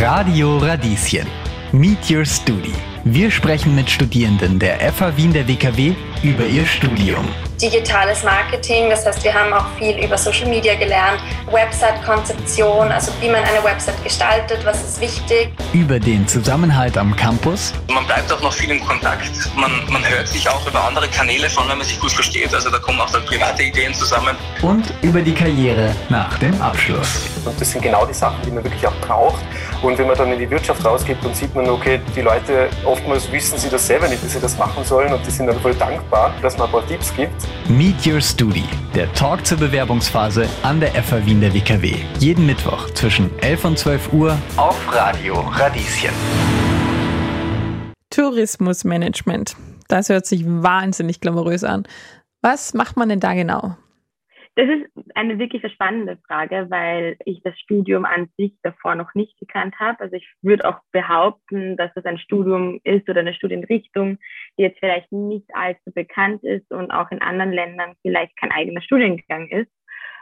Radio Radieschen. Meet Your Studi. Wir sprechen mit Studierenden der FH Wien der WKW über ihr Studium. Digitales Marketing, das heißt, wir haben auch viel über Social Media gelernt, Website-Konzeption, also wie man eine Website gestaltet, was ist wichtig. Über den Zusammenhalt am Campus. Man bleibt auch noch viel in Kontakt. Man, man hört sich auch über andere Kanäle, vor allem wenn man sich gut versteht. Also da kommen auch dann private Ideen zusammen. Und über die Karriere nach dem Abschluss. Und das sind genau die Sachen, die man wirklich auch braucht. Und wenn man dann in die Wirtschaft rausgeht, dann sieht man, okay, die Leute, oftmals wissen sie das selber nicht, dass sie das machen sollen und die sind dann voll dankbar, dass man ein paar Tipps gibt. Meet Your Studi, der Talk zur Bewerbungsphase an der FH Wien der WKW. Jeden Mittwoch zwischen 11 und 12 Uhr auf Radio Radieschen. Tourismusmanagement. Das hört sich wahnsinnig glamourös an. Was macht man denn da genau? Das ist eine wirklich spannende Frage, weil ich das Studium an sich davor noch nicht gekannt habe. Also ich würde auch behaupten, dass es ein Studium ist oder eine Studienrichtung, die jetzt vielleicht nicht allzu bekannt ist und auch in anderen Ländern vielleicht kein eigener Studiengang ist.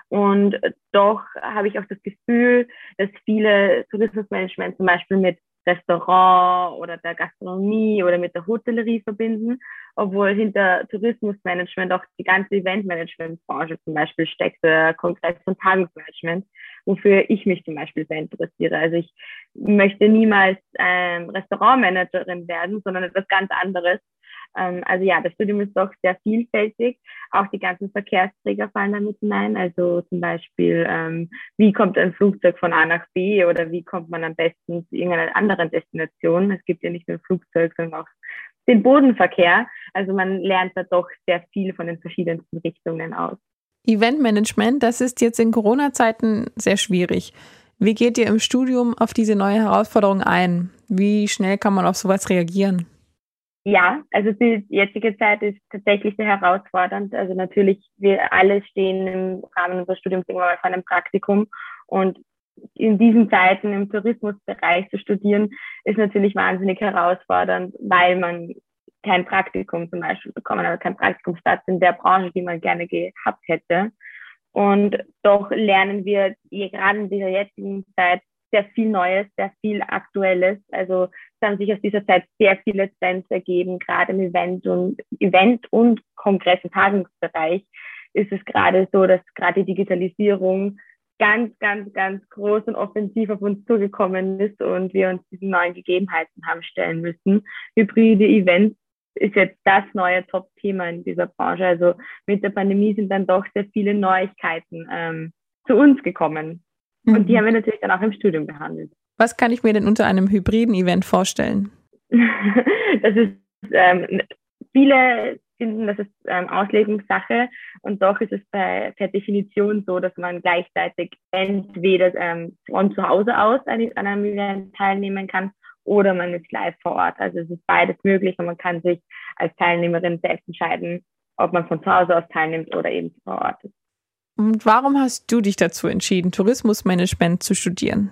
Und doch habe ich auch das Gefühl, dass viele Tourismusmanagement zum Beispiel mit Restaurant oder der Gastronomie oder mit der Hotellerie verbinden, obwohl hinter Tourismusmanagement auch die ganze Eventmanagementbranche zum Beispiel steckt, oder Kongress- und Tagungsmanagement, wofür ich mich zum Beispiel sehr interessiere. Also ich möchte niemals ähm, Restaurantmanagerin werden, sondern etwas ganz anderes. Ähm, also ja, das Studium ist doch sehr vielfältig. Auch die ganzen Verkehrsträger fallen damit hinein. Also zum Beispiel, ähm, wie kommt ein Flugzeug von A nach B oder wie kommt man am besten zu irgendeiner anderen Destination? Es gibt ja nicht nur Flugzeug, sondern auch den Bodenverkehr. Also man lernt da doch sehr viel von den verschiedensten Richtungen aus. Eventmanagement, das ist jetzt in Corona-Zeiten sehr schwierig. Wie geht ihr im Studium auf diese neue Herausforderung ein? Wie schnell kann man auf sowas reagieren? Ja, also die jetzige Zeit ist tatsächlich sehr herausfordernd. Also natürlich, wir alle stehen im Rahmen unseres Studiums irgendwann mal vor einem Praktikum und in diesen Zeiten im Tourismusbereich zu studieren, ist natürlich wahnsinnig herausfordernd, weil man kein Praktikum zum Beispiel bekommen, also kein Praktikumsplatz in der Branche, die man gerne gehabt hätte. Und doch lernen wir gerade in dieser jetzigen Zeit sehr viel Neues, sehr viel Aktuelles. Also es haben sich aus dieser Zeit sehr viele Trends ergeben, gerade im Event und Event und Kongress- und Tagungsbereich ist es gerade so, dass gerade die Digitalisierung ganz, ganz, ganz groß und offensiv auf uns zugekommen ist und wir uns diesen neuen Gegebenheiten haben stellen müssen. Hybride Events ist jetzt das neue Top-Thema in dieser Branche. Also mit der Pandemie sind dann doch sehr viele Neuigkeiten ähm, zu uns gekommen. Und die mhm. haben wir natürlich dann auch im Studium behandelt. Was kann ich mir denn unter einem hybriden Event vorstellen? das ist, ähm, viele finden, das ist ähm, Auslegungssache und doch ist es bei, per Definition so, dass man gleichzeitig entweder ähm, von zu Hause aus an, an einem Event teilnehmen kann oder man ist live vor Ort. Also es ist beides möglich und man kann sich als Teilnehmerin selbst entscheiden, ob man von zu Hause aus teilnimmt oder eben vor Ort ist. Und warum hast du dich dazu entschieden, Tourismusmanagement zu studieren?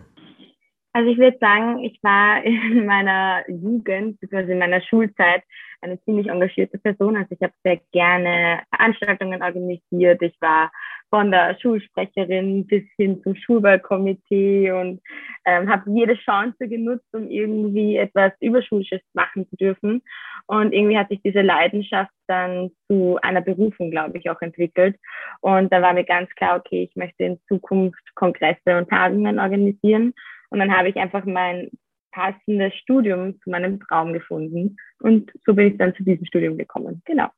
Also ich würde sagen, ich war in meiner Jugend, bzw. in meiner Schulzeit eine ziemlich engagierte Person. Also ich habe sehr gerne Veranstaltungen organisiert. Ich war von der Schulsprecherin bis hin zum Schulballkomitee und ähm, habe jede Chance genutzt, um irgendwie etwas Überschulisches machen zu dürfen. Und irgendwie hat sich diese Leidenschaft dann zu einer Berufung, glaube ich, auch entwickelt. Und da war mir ganz klar, okay, ich möchte in Zukunft Kongresse und Tagungen organisieren. Und dann habe ich einfach mein passendes Studium zu meinem Traum gefunden. Und so bin ich dann zu diesem Studium gekommen. Genau.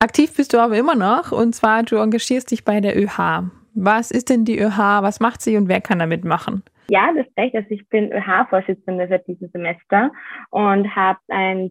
Aktiv bist du aber immer noch und zwar du engagierst dich bei der ÖH. Was ist denn die ÖH? Was macht sie und wer kann damit machen? Ja, das ist recht. Also ich bin ÖH-Vorsitzende seit diesem Semester und habe ein,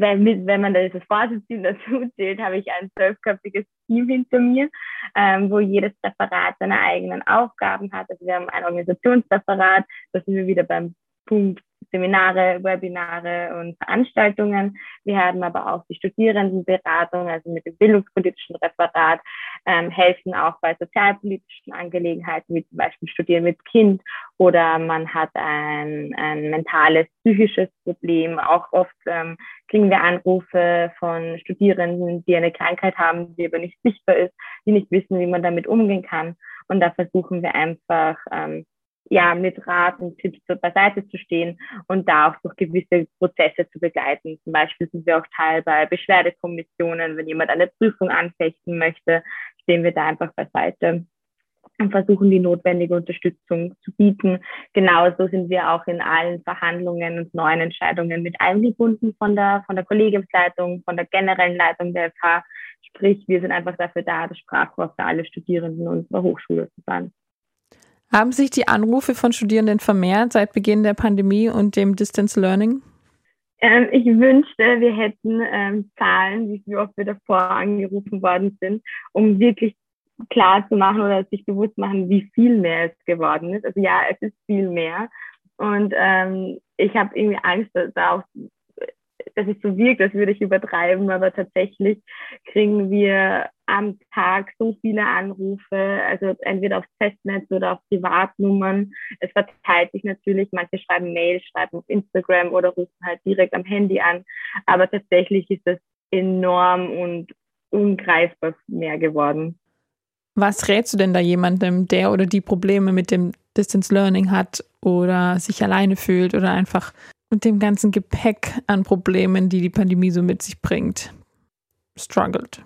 wenn, wenn man das Vorsitzende dazu zählt, habe ich ein zwölfköpfiges Team hinter mir, ähm, wo jedes Referat seine eigenen Aufgaben hat. Also wir haben ein Organisationsreferat, da sind wir wieder beim Punkt Seminare, Webinare und Veranstaltungen. Wir haben aber auch die Studierendenberatung, also mit dem bildungspolitischen Referat, ähm, helfen auch bei sozialpolitischen Angelegenheiten, wie zum Beispiel Studieren mit Kind oder man hat ein, ein mentales, psychisches Problem. Auch oft ähm, kriegen wir Anrufe von Studierenden, die eine Krankheit haben, die aber nicht sichtbar ist, die nicht wissen, wie man damit umgehen kann. Und da versuchen wir einfach, ähm, ja, mit Rat und Tipps beiseite zu stehen und da auch durch gewisse Prozesse zu begleiten. Zum Beispiel sind wir auch Teil bei Beschwerdekommissionen. Wenn jemand eine Prüfung anfechten möchte, stehen wir da einfach beiseite und versuchen die notwendige Unterstützung zu bieten. Genauso sind wir auch in allen Verhandlungen und neuen Entscheidungen mit eingebunden von der, von der Kollegiumsleitung, von der generellen Leitung der FH. Sprich, wir sind einfach dafür da, das Sprachrohr für alle Studierenden unserer Hochschule zu sein. Haben sich die Anrufe von Studierenden vermehrt seit Beginn der Pandemie und dem Distance Learning? Ähm, ich wünschte, wir hätten ähm, Zahlen, wie oft wir davor angerufen worden sind, um wirklich klar zu machen oder sich bewusst machen, wie viel mehr es geworden ist. Also ja, es ist viel mehr. Und ähm, ich habe irgendwie Angst, dass da auch dass es so wirkt, als würde ich übertreiben, aber tatsächlich kriegen wir am Tag so viele Anrufe, also entweder aufs Festnetz oder auf Privatnummern. Es verteilt sich natürlich, manche schreiben Mail, schreiben auf Instagram oder rufen halt direkt am Handy an, aber tatsächlich ist das enorm und ungreifbar mehr geworden. Was rätst du denn da jemandem, der oder die Probleme mit dem Distance Learning hat oder sich alleine fühlt oder einfach mit dem ganzen Gepäck an Problemen, die die Pandemie so mit sich bringt, struggelt?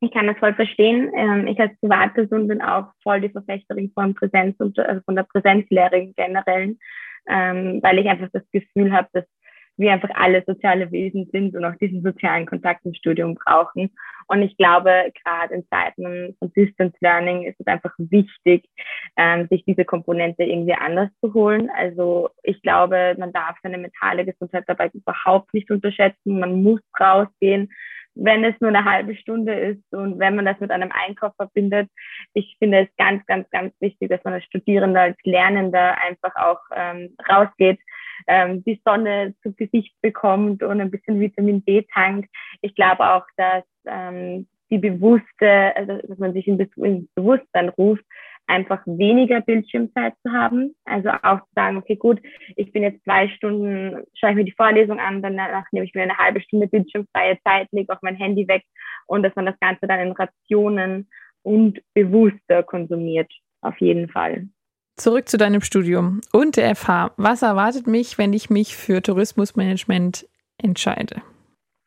Ich kann das voll verstehen. Ähm, ich als Privatperson bin auch voll die Verfechterin von Präsenz und also von der Präsenzlehre im Generellen, ähm, weil ich einfach das Gefühl habe, dass wir einfach alle soziale Wesen sind und auch diesen sozialen Kontakt im Studium brauchen. Und ich glaube, gerade in Zeiten von Distance Learning ist es einfach wichtig, ähm, sich diese Komponente irgendwie anders zu holen. Also ich glaube, man darf seine mentale Gesundheit dabei überhaupt nicht unterschätzen. Man muss rausgehen wenn es nur eine halbe Stunde ist und wenn man das mit einem Einkauf verbindet. Ich finde es ganz, ganz, ganz wichtig, dass man als Studierender, als Lernender einfach auch ähm, rausgeht, ähm, die Sonne zu Gesicht bekommt und ein bisschen Vitamin D tankt. Ich glaube auch, dass ähm, die bewusste, also dass man sich ins Bewusstsein ruft, einfach weniger Bildschirmzeit zu haben. Also auch zu sagen, okay, gut, ich bin jetzt zwei Stunden, schaue ich mir die Vorlesung an, danach nehme ich mir eine halbe Stunde bildschirmfreie Zeit, lege auch mein Handy weg und dass man das Ganze dann in Rationen und bewusster konsumiert, auf jeden Fall. Zurück zu deinem Studium und der FH. Was erwartet mich, wenn ich mich für Tourismusmanagement entscheide?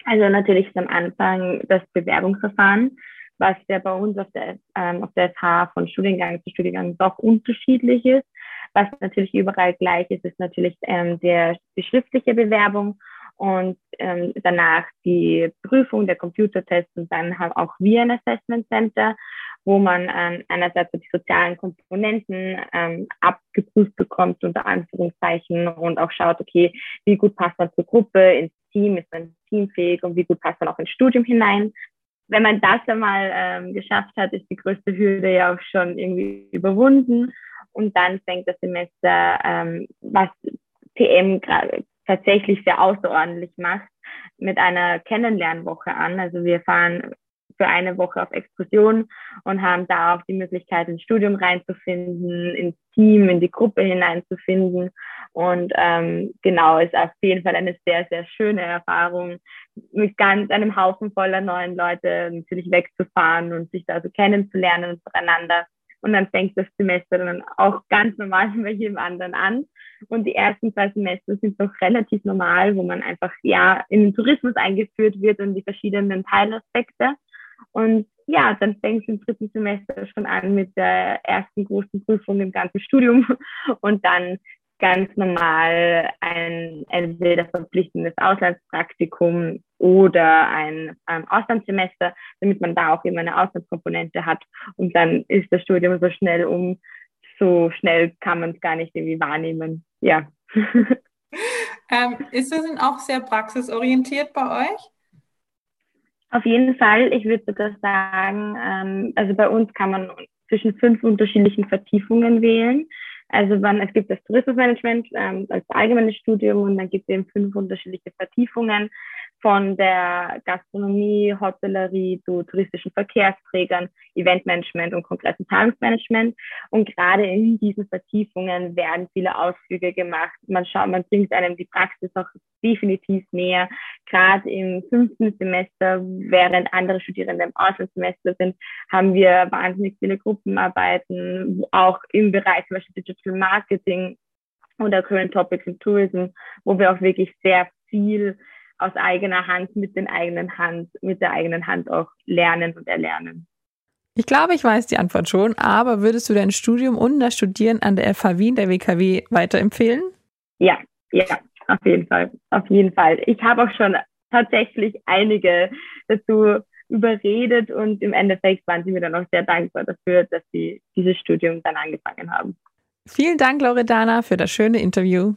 Also natürlich ist am Anfang das Bewerbungsverfahren was ja bei uns auf der, ähm, auf der FH von Studiengang zu Studiengang doch unterschiedlich ist. Was natürlich überall gleich ist, ist natürlich ähm, der, die schriftliche Bewerbung und ähm, danach die Prüfung, der Computertest und dann haben auch wir ein Assessment Center, wo man ähm, einerseits die sozialen Komponenten ähm, abgeprüft bekommt, unter Anführungszeichen, und auch schaut, okay, wie gut passt man zur Gruppe, ins Team, ist man teamfähig und wie gut passt man auch ins Studium hinein wenn man das einmal ähm, geschafft hat, ist die größte Hürde ja auch schon irgendwie überwunden. Und dann fängt das Semester, ähm, was PM tatsächlich sehr außerordentlich macht, mit einer Kennenlernwoche an. Also wir fahren für eine Woche auf Exkursion und haben da auch die Möglichkeit, ins Studium reinzufinden, ins Team, in die Gruppe hineinzufinden. Und ähm, genau, ist auf jeden Fall eine sehr, sehr schöne Erfahrung, mit ganz einem Haufen voller neuen Leute natürlich wegzufahren und sich da so kennenzulernen untereinander. Und dann fängt das Semester dann auch ganz normal bei jedem anderen an. Und die ersten zwei Semester sind noch relativ normal, wo man einfach ja in den Tourismus eingeführt wird und die verschiedenen Teilaspekte. Und ja, dann fängt es im dritten Semester schon an mit der ersten großen Prüfung im ganzen Studium und dann ganz normal ein entweder verpflichtendes Auslandspraktikum oder ein ähm, Auslandssemester, damit man da auch immer eine Auslandskomponente hat. Und dann ist das Studium so schnell um, so schnell kann man es gar nicht irgendwie wahrnehmen. Ja. ähm, ist das denn auch sehr praxisorientiert bei euch? Auf jeden Fall. Ich würde sogar sagen, ähm, also bei uns kann man zwischen fünf unterschiedlichen Vertiefungen wählen. Also wann, es gibt das Tourismusmanagement ähm, als allgemeines Studium und dann gibt es eben fünf unterschiedliche Vertiefungen von der Gastronomie, Hotellerie zu touristischen Verkehrsträgern, Eventmanagement und Kongress- und Zahlungsmanagement. Und gerade in diesen Vertiefungen werden viele Ausflüge gemacht. Man schaut, man bringt einem die Praxis auch definitiv näher. Gerade im fünften Semester, während andere Studierende im Auslandssemester sind, haben wir wahnsinnig viele Gruppenarbeiten, auch im Bereich zum Beispiel Digital Marketing oder Current Topics in Tourism, wo wir auch wirklich sehr viel aus eigener Hand, mit den eigenen Hand, mit der eigenen Hand auch lernen und erlernen. Ich glaube, ich weiß die Antwort schon, aber würdest du dein Studium und das Studieren an der FH Wien, der WKW, weiterempfehlen? Ja, ja, auf jeden Fall, auf jeden Fall. Ich habe auch schon tatsächlich einige dazu überredet und im Endeffekt waren sie mir dann auch sehr dankbar dafür, dass sie dieses Studium dann angefangen haben. Vielen Dank, Loredana, für das schöne Interview.